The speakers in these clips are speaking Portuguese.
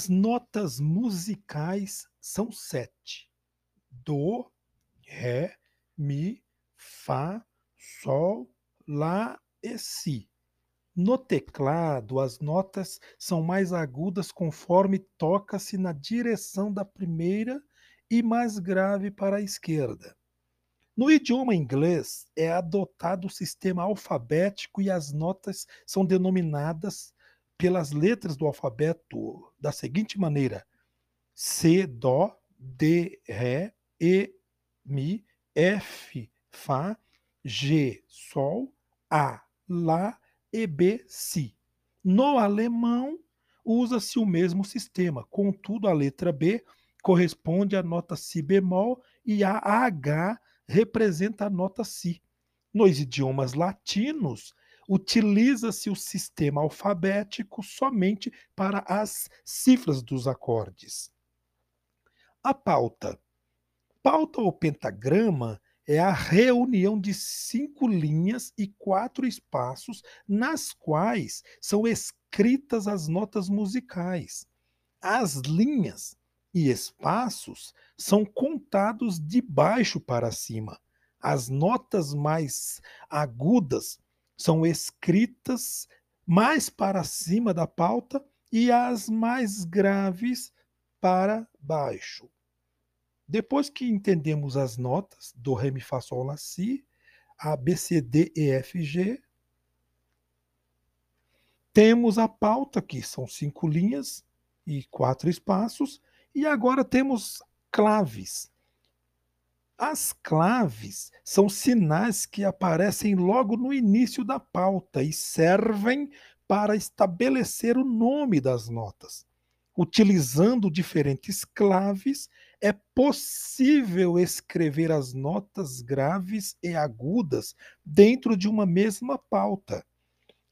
As notas musicais são sete: dó, ré, mi, fá, sol, lá e si. No teclado, as notas são mais agudas conforme toca-se na direção da primeira e mais grave para a esquerda. No idioma inglês, é adotado o sistema alfabético e as notas são denominadas pelas letras do alfabeto da seguinte maneira: C, Dó, D, Ré, E, Mi, F, Fá, G, Sol, A, Lá e B, Si. No alemão, usa-se o mesmo sistema, contudo, a letra B corresponde à nota Si bemol e a H representa a nota Si. Nos idiomas latinos, utiliza-se o sistema alfabético somente para as cifras dos acordes. A pauta. Pauta ou pentagrama é a reunião de cinco linhas e quatro espaços nas quais são escritas as notas musicais. As linhas e espaços são contados de baixo para cima. As notas mais agudas são escritas mais para cima da pauta e as mais graves para baixo. Depois que entendemos as notas do Ré, Mi, Fá, Sol, Lá, Si, A, B, C, D, E, F, G, temos a pauta, que são cinco linhas e quatro espaços, e agora temos claves. As claves são sinais que aparecem logo no início da pauta e servem para estabelecer o nome das notas. Utilizando diferentes claves, é possível escrever as notas graves e agudas dentro de uma mesma pauta.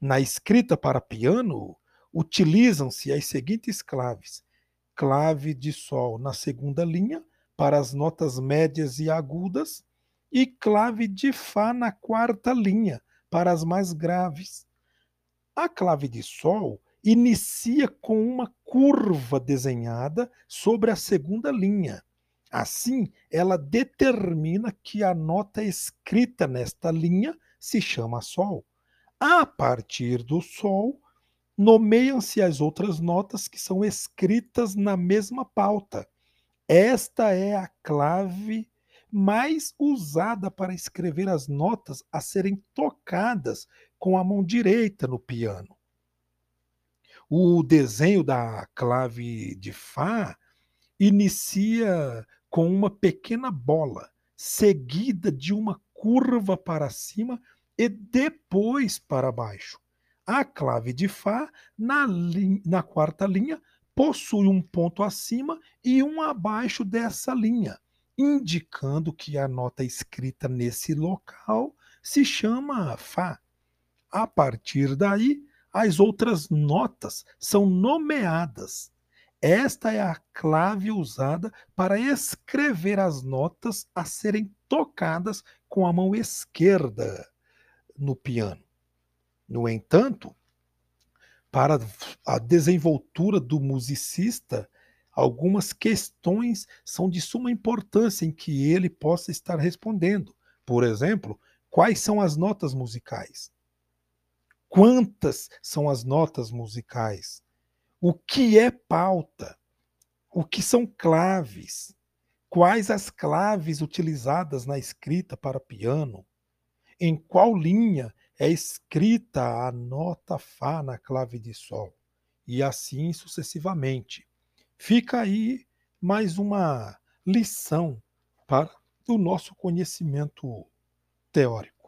Na escrita para piano, utilizam-se as seguintes claves: clave de Sol na segunda linha, para as notas médias e agudas, e clave de Fá na quarta linha, para as mais graves. A clave de Sol inicia com uma curva desenhada sobre a segunda linha. Assim, ela determina que a nota escrita nesta linha se chama Sol. A partir do Sol, nomeiam-se as outras notas que são escritas na mesma pauta esta é a clave mais usada para escrever as notas a serem tocadas com a mão direita no piano. O desenho da clave de Fá inicia com uma pequena bola, seguida de uma curva para cima e depois para baixo. A clave de Fá, na, na quarta linha, possui um ponto acima e um abaixo dessa linha, indicando que a nota escrita nesse local se chama Fá. A partir daí, as outras notas são nomeadas. Esta é a clave usada para escrever as notas a serem tocadas com a mão esquerda no piano. No entanto, para a desenvoltura do musicista, algumas questões são de suma importância em que ele possa estar respondendo. Por exemplo, quais são as notas musicais? Quantas são as notas musicais? O que é pauta? O que são claves? Quais as claves utilizadas na escrita para piano? Em qual linha é escrita a nota Fá na clave de Sol, e assim sucessivamente. Fica aí mais uma lição para o nosso conhecimento teórico.